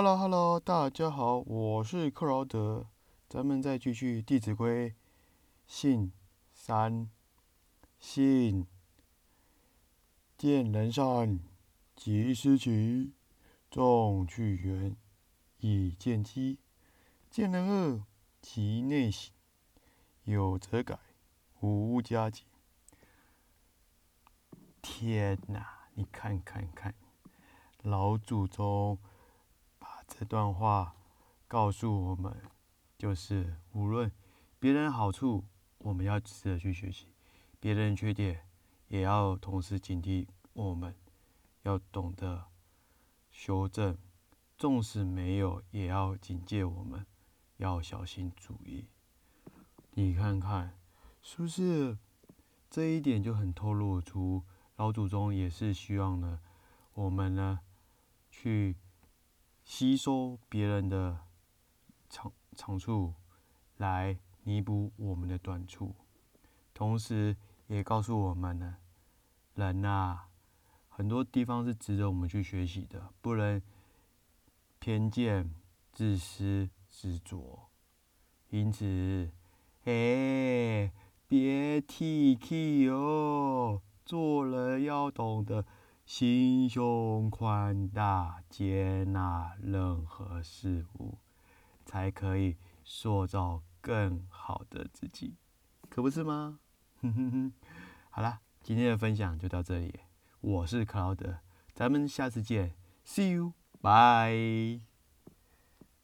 Hello Hello，大家好，我是克劳德，咱们再继续《弟子规》信三信，见人善，即思齐，众去远，以见机；见人恶，即内省，有则改，无加减。天哪，你看看看，老祖宗这段话告诉我们，就是无论别人好处，我们要值得去学习；别人缺点，也要同时警惕。我们要懂得修正，纵使没有，也要警戒。我们要小心注意。你看看，是不是这一点就很透露出？老祖宗也是希望呢，我们呢去吸收别人的长长处，来弥补我们的短处，同时也告诉我们呢，人呐，很多地方是值得我们去学习的，不能偏见、自私、执着。因此，哎，别提气哦。做人要懂得心胸宽大，接纳任何事物，才可以塑造更好的自己，可不是吗？哼哼哼，好啦，今天的分享就到这里，我是克劳德，咱们下次见，See you，bye。